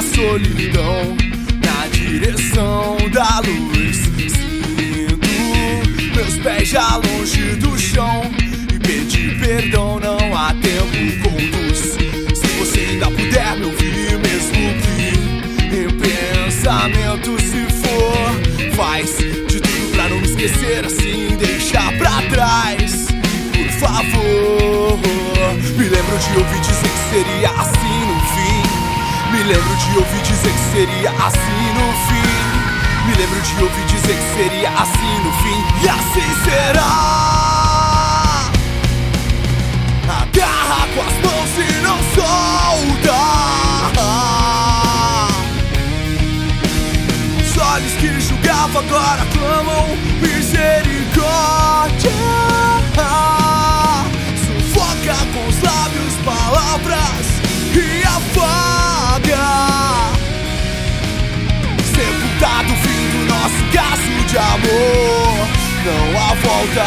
na solidão, na direção da luz. Sinto meus pés já longe do chão e pedir perdão. Não há tempo conduz. Se você ainda puder me ouvir, mesmo que em pensamento se for, faz de tudo pra não me esquecer assim, deixar pra trás. Por favor, me lembro de ouvir dizer que seria assim. Me lembro de ouvir dizer que seria assim no fim. Me lembro de ouvir dizer que seria assim no fim. E assim será. Agarra com as mãos e não solta. Os olhos que julgavam agora clamam misericórdia. Sufoca com os lábios palavras e apaga. De amor. Não há volta.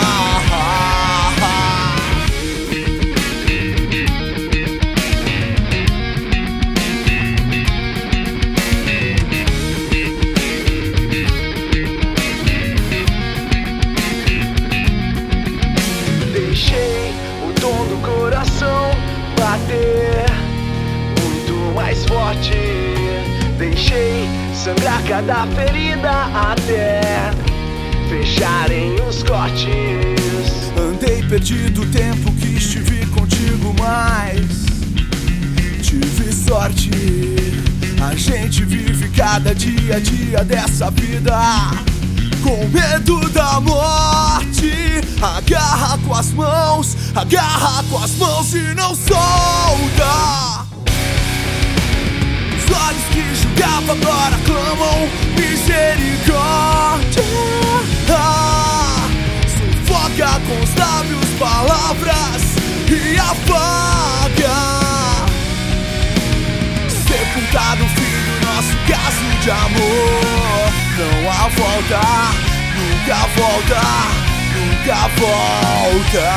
Deixei o tom do coração bater muito mais forte. Sangrar cada ferida até fecharem os cortes. Andei perdido o tempo que estive contigo, mas tive sorte. A gente vive cada dia a dia dessa vida com medo da morte. Agarra com as mãos, agarra com as mãos e não solta. Agora clamam misericórdia. Ah, Sufoca com os lábios palavras e apaga. Sepultado o fim do nosso caso de amor. Não há volta, nunca volta, nunca volta.